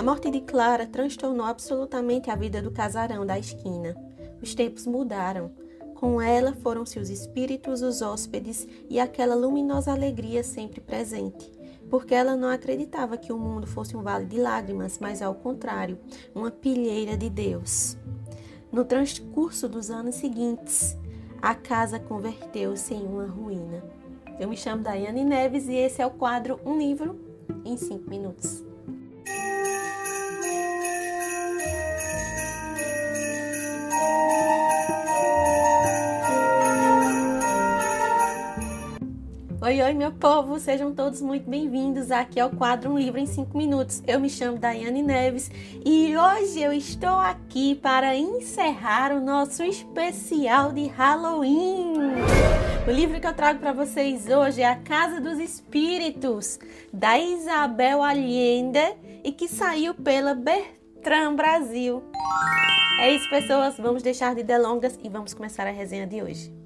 A morte de Clara transtornou absolutamente a vida do casarão da esquina. Os tempos mudaram. Com ela foram-se os espíritos, os hóspedes e aquela luminosa alegria sempre presente porque ela não acreditava que o mundo fosse um vale de lágrimas, mas ao contrário, uma pilheira de Deus. No transcurso dos anos seguintes, a casa converteu-se em uma ruína. Eu me chamo Daiane Neves e esse é o quadro Um Livro em 5 Minutos. Oi, oi, meu povo! Sejam todos muito bem-vindos aqui ao quadro Um Livro em 5 Minutos. Eu me chamo Daiane Neves e hoje eu estou aqui para encerrar o nosso especial de Halloween. O livro que eu trago para vocês hoje é A Casa dos Espíritos, da Isabel Allende e que saiu pela Bertrand Brasil. É isso, pessoas. Vamos deixar de delongas e vamos começar a resenha de hoje.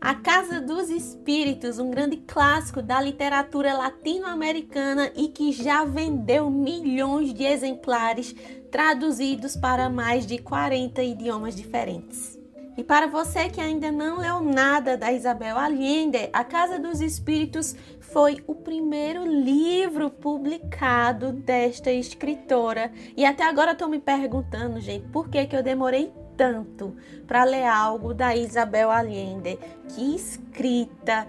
A Casa dos Espíritos, um grande clássico da literatura latino-americana e que já vendeu milhões de exemplares traduzidos para mais de 40 idiomas diferentes. E para você que ainda não leu nada da Isabel Allende, A Casa dos Espíritos foi o primeiro livro publicado desta escritora. E até agora estou me perguntando, gente, por que, que eu demorei tanto para ler algo da Isabel Allende. Que escrita,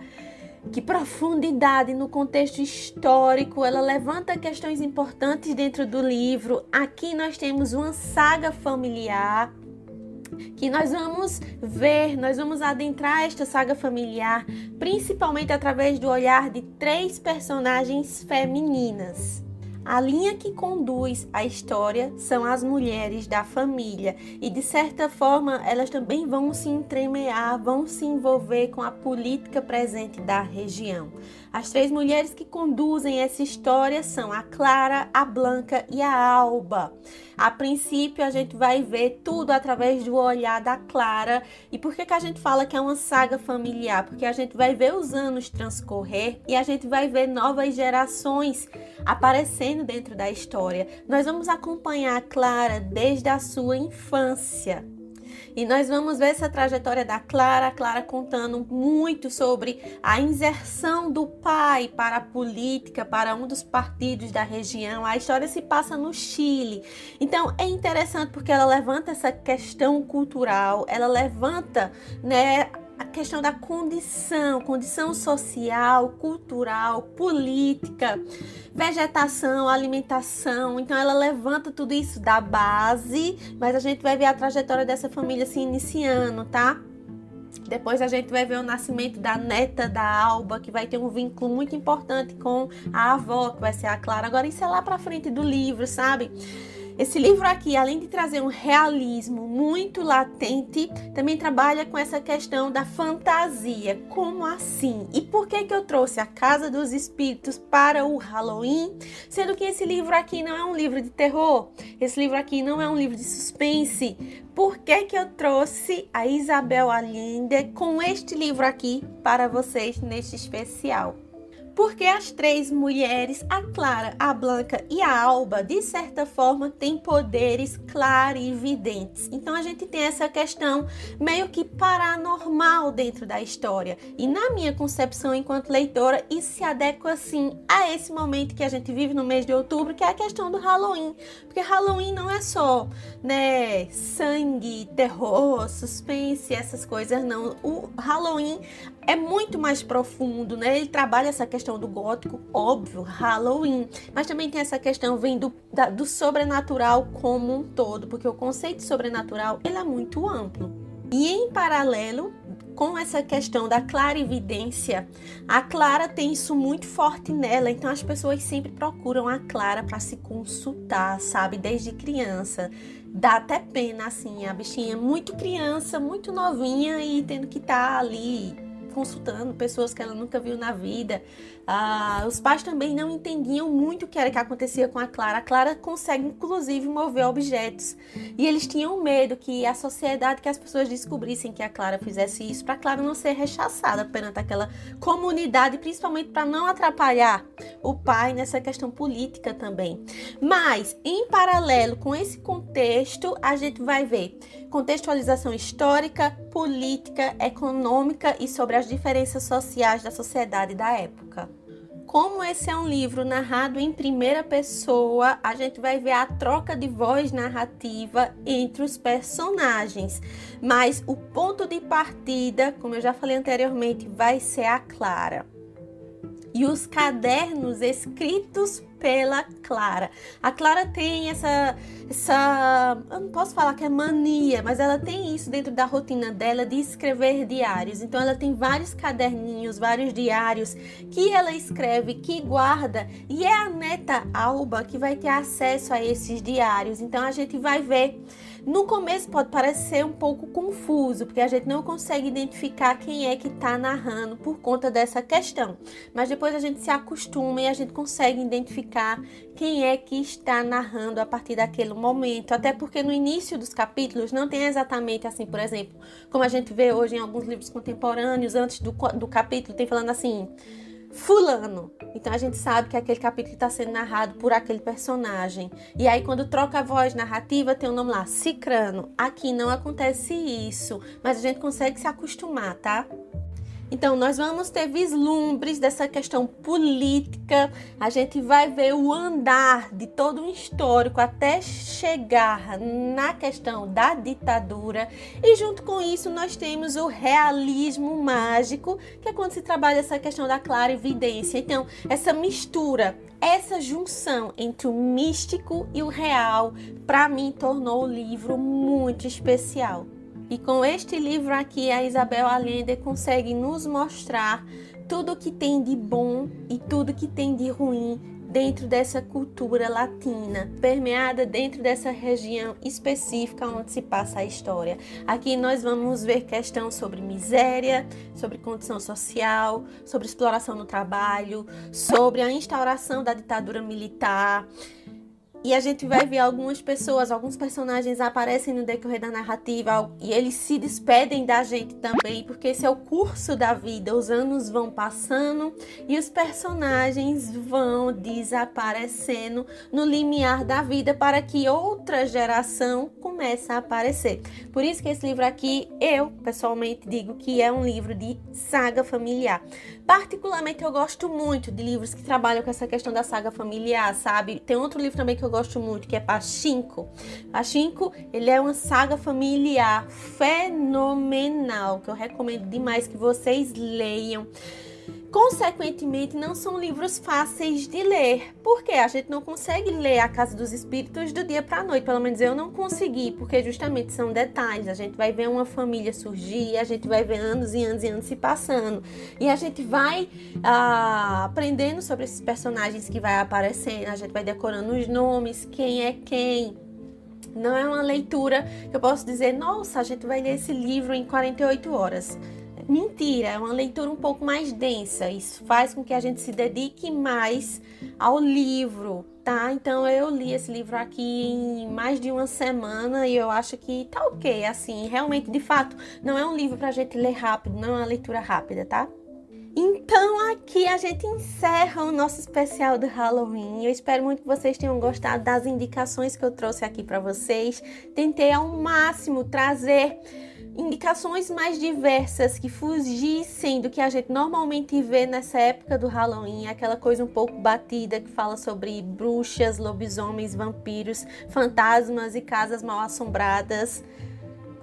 que profundidade no contexto histórico. Ela levanta questões importantes dentro do livro. Aqui nós temos uma saga familiar que nós vamos ver, nós vamos adentrar esta saga familiar, principalmente através do olhar de três personagens femininas. A linha que conduz a história são as mulheres da família e, de certa forma, elas também vão se entremear, vão se envolver com a política presente da região. As três mulheres que conduzem essa história são a Clara, a Blanca e a Alba. A princípio, a gente vai ver tudo através do olhar da Clara. E por que, que a gente fala que é uma saga familiar? Porque a gente vai ver os anos transcorrer e a gente vai ver novas gerações aparecendo dentro da história. Nós vamos acompanhar a Clara desde a sua infância. E nós vamos ver essa trajetória da Clara, Clara contando muito sobre a inserção do pai para a política, para um dos partidos da região. A história se passa no Chile. Então é interessante porque ela levanta essa questão cultural, ela levanta, né, a questão da condição, condição social, cultural, política, vegetação, alimentação. Então ela levanta tudo isso da base, mas a gente vai ver a trajetória dessa família se iniciando, tá? Depois a gente vai ver o nascimento da neta da Alba, que vai ter um vínculo muito importante com a avó, que vai ser a Clara. Agora isso é lá para frente do livro, sabe? Esse livro aqui, além de trazer um realismo muito latente, também trabalha com essa questão da fantasia. Como assim? E por que que eu trouxe a Casa dos Espíritos para o Halloween, sendo que esse livro aqui não é um livro de terror? Esse livro aqui não é um livro de suspense. Por que que eu trouxe a Isabel Allende com este livro aqui para vocês neste especial? Porque as três mulheres, a Clara, a Blanca e a Alba, de certa forma, têm poderes clarividentes. Então a gente tem essa questão meio que paranormal dentro da história. E na minha concepção enquanto leitora, isso se adequa assim a esse momento que a gente vive no mês de outubro, que é a questão do Halloween. Porque Halloween não é só, né, sangue, terror, suspense, essas coisas não. O Halloween é muito mais profundo, né? Ele trabalha essa questão do gótico, óbvio, Halloween, mas também tem essa questão vem do, da, do sobrenatural como um todo, porque o conceito sobrenatural ele é muito amplo. E em paralelo com essa questão da clarividência, a Clara tem isso muito forte nela, então as pessoas sempre procuram a Clara para se consultar, sabe, desde criança. Dá até pena assim, a bichinha muito criança, muito novinha e tendo que estar tá ali consultando pessoas que ela nunca viu na vida. Ah, os pais também não entendiam muito o que era que acontecia com a Clara. A Clara consegue, inclusive, mover objetos. E eles tinham medo que a sociedade, que as pessoas descobrissem que a Clara fizesse isso, para a Clara não ser rechaçada perante aquela comunidade, principalmente para não atrapalhar o pai nessa questão política também. Mas, em paralelo com esse contexto, a gente vai ver contextualização histórica, política, econômica e sobre as diferenças sociais da sociedade da época. Como esse é um livro narrado em primeira pessoa, a gente vai ver a troca de voz narrativa entre os personagens. Mas o ponto de partida, como eu já falei anteriormente, vai ser a Clara e os cadernos escritos pela Clara. A Clara tem essa, essa, eu não posso falar que é mania, mas ela tem isso dentro da rotina dela de escrever diários. Então ela tem vários caderninhos, vários diários que ela escreve, que guarda, e é a neta Alba que vai ter acesso a esses diários. Então a gente vai ver no começo pode parecer um pouco confuso, porque a gente não consegue identificar quem é que está narrando por conta dessa questão. Mas depois a gente se acostuma e a gente consegue identificar quem é que está narrando a partir daquele momento. Até porque no início dos capítulos não tem exatamente assim, por exemplo, como a gente vê hoje em alguns livros contemporâneos, antes do, do capítulo, tem falando assim fulano. Então a gente sabe que aquele capítulo está sendo narrado por aquele personagem. E aí quando troca a voz narrativa tem o um nome lá, Cicrano. Aqui não acontece isso, mas a gente consegue se acostumar, tá? Então, nós vamos ter vislumbres dessa questão política, a gente vai ver o andar de todo um histórico até chegar na questão da ditadura, e junto com isso, nós temos o realismo mágico, que é quando se trabalha essa questão da clara evidência. Então, essa mistura, essa junção entre o místico e o real, para mim, tornou o livro muito especial. E com este livro aqui, a Isabel Allende consegue nos mostrar tudo que tem de bom e tudo que tem de ruim dentro dessa cultura latina, permeada dentro dessa região específica onde se passa a história. Aqui nós vamos ver questão sobre miséria, sobre condição social, sobre exploração no trabalho, sobre a instauração da ditadura militar e a gente vai ver algumas pessoas, alguns personagens aparecem no decorrer da narrativa e eles se despedem da gente também, porque esse é o curso da vida. Os anos vão passando e os personagens vão desaparecendo no limiar da vida para que outra geração comece a aparecer. Por isso que esse livro aqui, eu pessoalmente digo que é um livro de saga familiar. Particularmente eu gosto muito de livros que trabalham com essa questão da saga familiar, sabe? Tem outro livro também que eu eu gosto muito, que é Pachinko. Pachinko, ele é uma saga familiar fenomenal, que eu recomendo demais que vocês leiam. Consequentemente, não são livros fáceis de ler, porque a gente não consegue ler A Casa dos Espíritos do dia para a noite. Pelo menos eu não consegui, porque justamente são detalhes. A gente vai ver uma família surgir, a gente vai ver anos e anos e anos se passando, e a gente vai ah, aprendendo sobre esses personagens que vai aparecendo, a gente vai decorando os nomes, quem é quem. Não é uma leitura que eu posso dizer, nossa, a gente vai ler esse livro em 48 horas. Mentira, é uma leitura um pouco mais densa. Isso faz com que a gente se dedique mais ao livro, tá? Então eu li esse livro aqui em mais de uma semana e eu acho que tá ok. Assim, realmente, de fato, não é um livro pra gente ler rápido, não é uma leitura rápida, tá? Então aqui a gente encerra o nosso especial do Halloween. Eu espero muito que vocês tenham gostado das indicações que eu trouxe aqui para vocês. Tentei ao máximo trazer indicações mais diversas que fugissem do que a gente normalmente vê nessa época do Halloween, aquela coisa um pouco batida que fala sobre bruxas, lobisomens, vampiros, fantasmas e casas mal assombradas.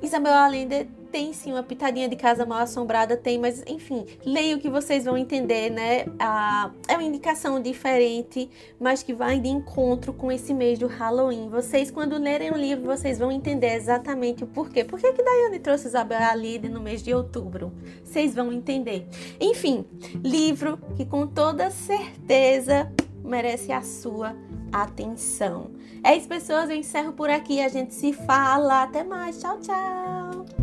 Isabel Allende tem sim uma pitadinha de casa mal assombrada, tem, mas enfim, leio que vocês vão entender, né? Ah, é uma indicação diferente, mas que vai de encontro com esse mês do Halloween. Vocês, quando lerem o livro, vocês vão entender exatamente o porquê. Por que, que Daiane trouxe Isabel Alide no mês de outubro? Vocês vão entender. Enfim, livro que com toda certeza merece a sua atenção. É isso, pessoas. Eu encerro por aqui. A gente se fala. Até mais. Tchau, tchau.